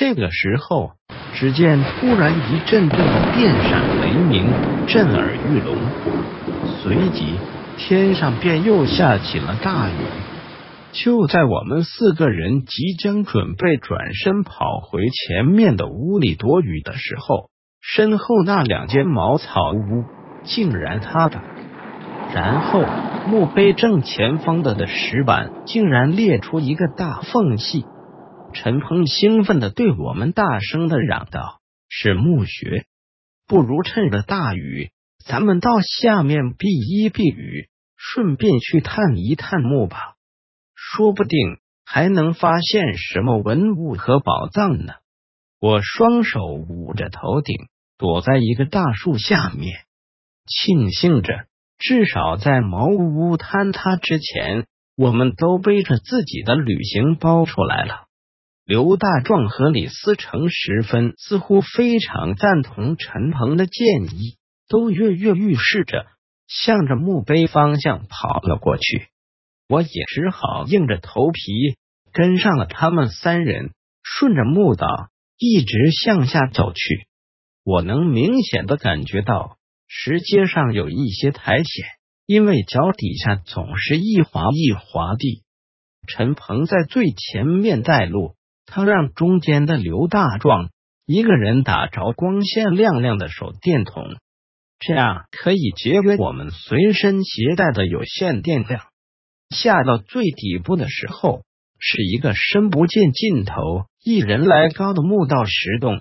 这个时候，只见突然一阵阵的电闪雷鸣，震耳欲聋，随即天上便又下起了大雨。就在我们四个人即将准备转身跑回前面的屋里躲雨的时候，身后那两间茅草屋竟然塌了，然后墓碑正前方的的石板竟然裂出一个大缝隙。陈鹏兴奋的对我们大声的嚷道：“是墓穴，不如趁着大雨，咱们到下面避一避雨，顺便去探一探墓吧。”说不定还能发现什么文物和宝藏呢！我双手捂着头顶，躲在一个大树下面，庆幸着，至少在茅屋坍塌之前，我们都背着自己的旅行包出来了。刘大壮和李思成十分似乎非常赞同陈鹏的建议，都跃跃欲试着向着墓碑方向跑了过去。我也只好硬着头皮跟上了他们三人，顺着墓道一直向下走去。我能明显的感觉到石阶上有一些苔藓，因为脚底下总是一滑一滑地。陈鹏在最前面带路，他让中间的刘大壮一个人打着光线亮亮的手电筒，这样可以节约我们随身携带的有限电量。下到最底部的时候，是一个深不见尽头、一人来高的墓道石洞。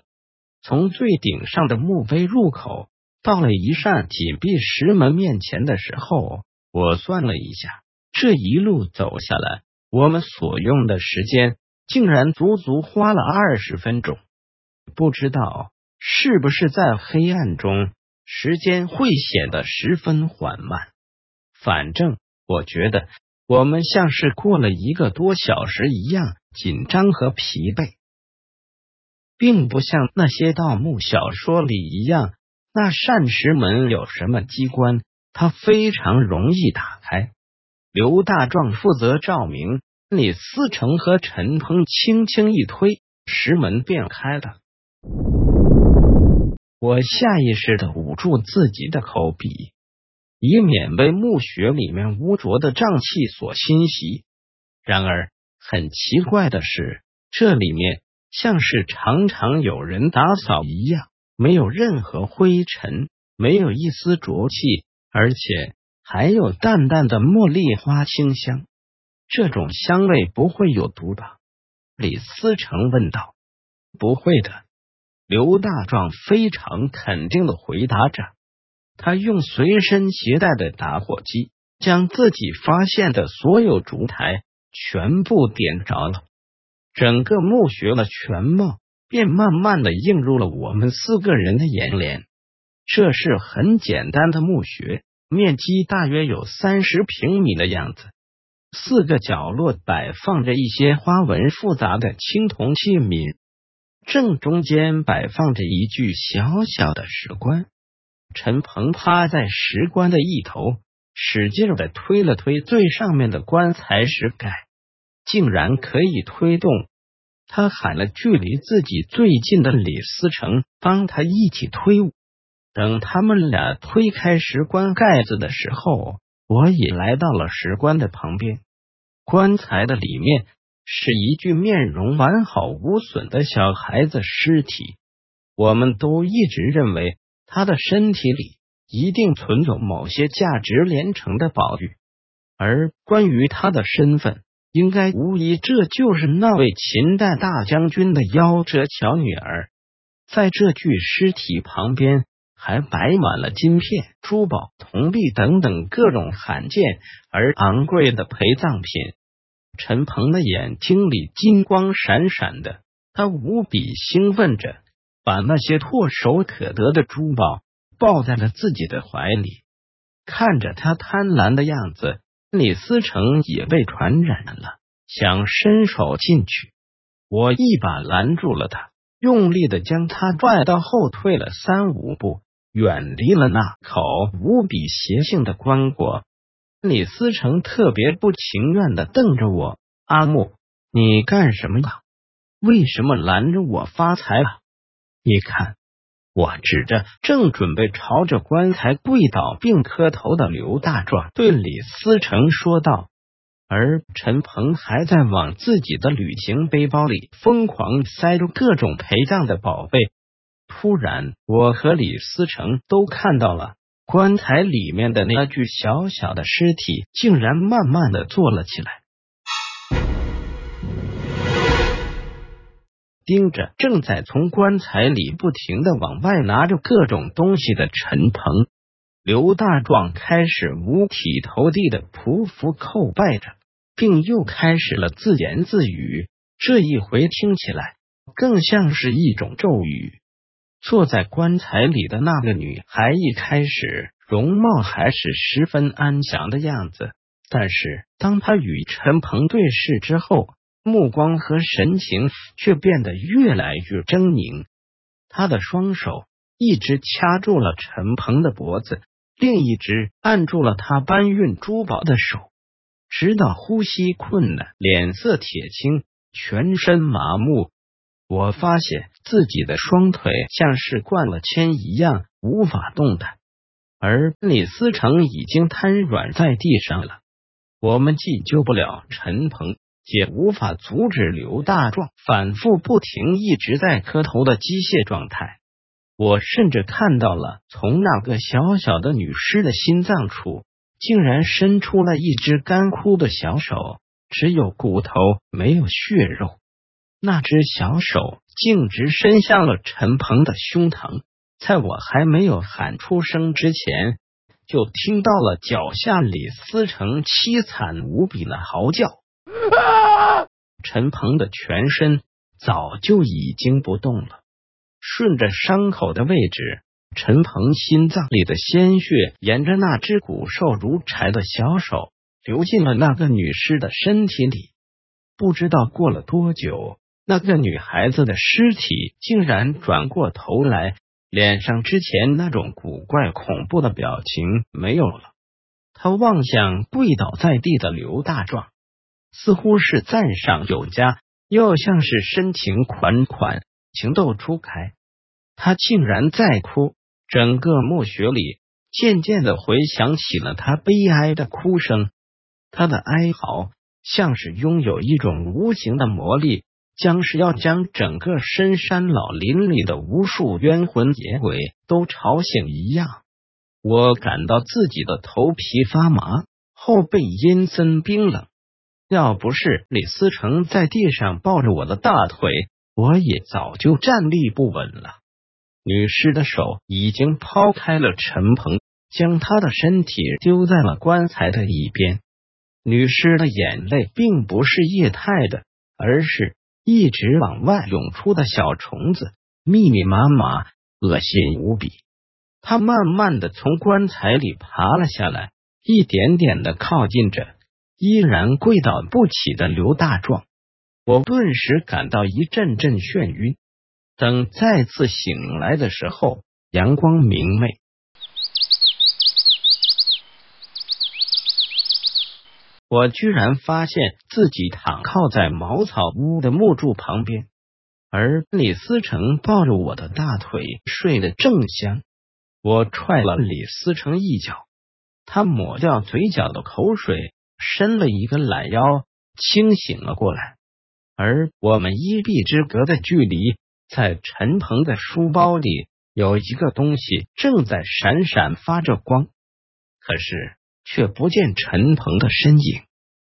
从最顶上的墓碑入口到了一扇紧闭石门面前的时候，我算了一下，这一路走下来，我们所用的时间竟然足足花了二十分钟。不知道是不是在黑暗中，时间会显得十分缓慢。反正我觉得。我们像是过了一个多小时一样紧张和疲惫，并不像那些盗墓小说里一样，那扇石门有什么机关，它非常容易打开。刘大壮负责照明，李思成和陈鹏轻轻一推，石门便开了。我下意识的捂住自己的口鼻。以免被墓穴里面污浊的瘴气所侵袭。然而，很奇怪的是，这里面像是常常有人打扫一样，没有任何灰尘，没有一丝浊气，而且还有淡淡的茉莉花清香。这种香味不会有毒吧？李思成问道。不会的，刘大壮非常肯定的回答着。他用随身携带的打火机，将自己发现的所有烛台全部点着了，整个墓穴的全貌便慢慢的映入了我们四个人的眼帘。这是很简单的墓穴，面积大约有三十平米的样子，四个角落摆放着一些花纹复杂的青铜器皿，正中间摆放着一具小小的石棺。陈鹏趴在石棺的一头，使劲的推了推最上面的棺材石盖，竟然可以推动。他喊了距离自己最近的李思成帮他一起推。等他们俩推开石棺盖子的时候，我也来到了石棺的旁边。棺材的里面是一具面容完好无损的小孩子尸体。我们都一直认为。他的身体里一定存有某些价值连城的宝玉，而关于他的身份，应该无疑这就是那位秦代大将军的夭折小女儿。在这具尸体旁边，还摆满了金片、珠宝、铜币等等各种罕见而昂贵的陪葬品。陈鹏的眼睛里金光闪闪的，他无比兴奋着。把那些唾手可得的珠宝抱在了自己的怀里，看着他贪婪的样子，李思成也被传染了，想伸手进去。我一把拦住了他，用力的将他拽到后退了三五步，远离了那口无比邪性的棺椁。李思成特别不情愿的瞪着我：“阿木，你干什么呀？”为什么拦着我发财了？你看。我指着正准备朝着棺材跪倒并磕头的刘大壮，对李思成说道。而陈鹏还在往自己的旅行背包里疯狂塞入各种陪葬的宝贝。突然，我和李思成都看到了棺材里面的那具小小的尸体，竟然慢慢的坐了起来。盯着正在从棺材里不停的往外拿着各种东西的陈鹏，刘大壮开始五体投地的匍匐叩拜着，并又开始了自言自语。这一回听起来更像是一种咒语。坐在棺材里的那个女孩一开始容貌还是十分安详的样子，但是当她与陈鹏对视之后。目光和神情却变得越来越狰狞，他的双手一直掐住了陈鹏的脖子，另一只按住了他搬运珠宝的手，直到呼吸困难、脸色铁青、全身麻木。我发现自己的双腿像是灌了铅一样无法动弹，而李思成已经瘫软在地上了。我们既救不了陈鹏。也无法阻止刘大壮反复不停、一直在磕头的机械状态。我甚至看到了，从那个小小的女尸的心脏处，竟然伸出了一只干枯的小手，只有骨头没有血肉。那只小手径直伸向了陈鹏的胸膛。在我还没有喊出声之前，就听到了脚下李思成凄惨无比的嚎叫。陈鹏的全身早就已经不动了，顺着伤口的位置，陈鹏心脏里的鲜血沿着那只骨瘦如柴的小手流进了那个女尸的身体里。不知道过了多久，那个女孩子的尸体竟然转过头来，脸上之前那种古怪恐怖的表情没有了。他望向跪倒在地的刘大壮。似乎是赞赏有加，又像是深情款款，情窦初开。他竟然在哭，整个墓穴里渐渐的回响起了他悲哀的哭声。他的哀嚎像是拥有一种无形的魔力，将是要将整个深山老林里的无数冤魂野鬼都吵醒一样。我感到自己的头皮发麻，后背阴森冰冷。要不是李思成在地上抱着我的大腿，我也早就站立不稳了。女尸的手已经抛开了陈鹏，将他的身体丢在了棺材的一边。女尸的眼泪并不是液态的，而是一直往外涌出的小虫子，密密麻麻，恶心无比。他慢慢的从棺材里爬了下来，一点点的靠近着。依然跪倒不起的刘大壮，我顿时感到一阵阵眩晕。等再次醒来的时候，阳光明媚，我居然发现自己躺靠在茅草屋的木柱旁边，而李思成抱着我的大腿睡得正香。我踹了李思成一脚，他抹掉嘴角的口水。伸了一个懒腰，清醒了过来。而我们一臂之隔的距离，在陈鹏的书包里有一个东西正在闪闪发着光，可是却不见陈鹏的身影。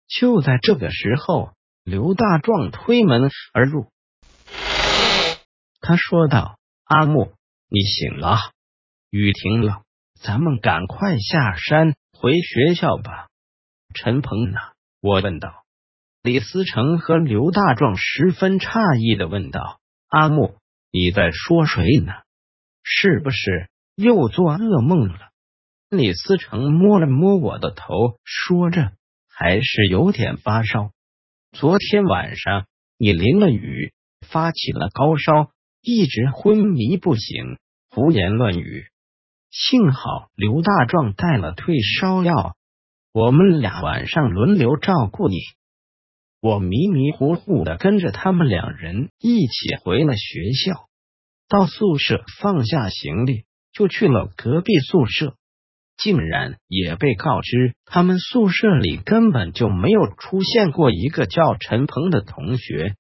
就在这个时候，刘大壮推门而入，他说道：“阿木，你醒了，雨停了，咱们赶快下山回学校吧。”陈鹏呢？我问道。李思成和刘大壮十分诧异的问道：“阿木，你在说谁呢？是不是又做噩梦了？”李思成摸了摸我的头，说着：“还是有点发烧。昨天晚上你淋了雨，发起了高烧，一直昏迷不醒，胡言乱语。幸好刘大壮带了退烧药。”我们俩晚上轮流照顾你。我迷迷糊糊的跟着他们两人一起回了学校。到宿舍放下行李，就去了隔壁宿舍，竟然也被告知他们宿舍里根本就没有出现过一个叫陈鹏的同学。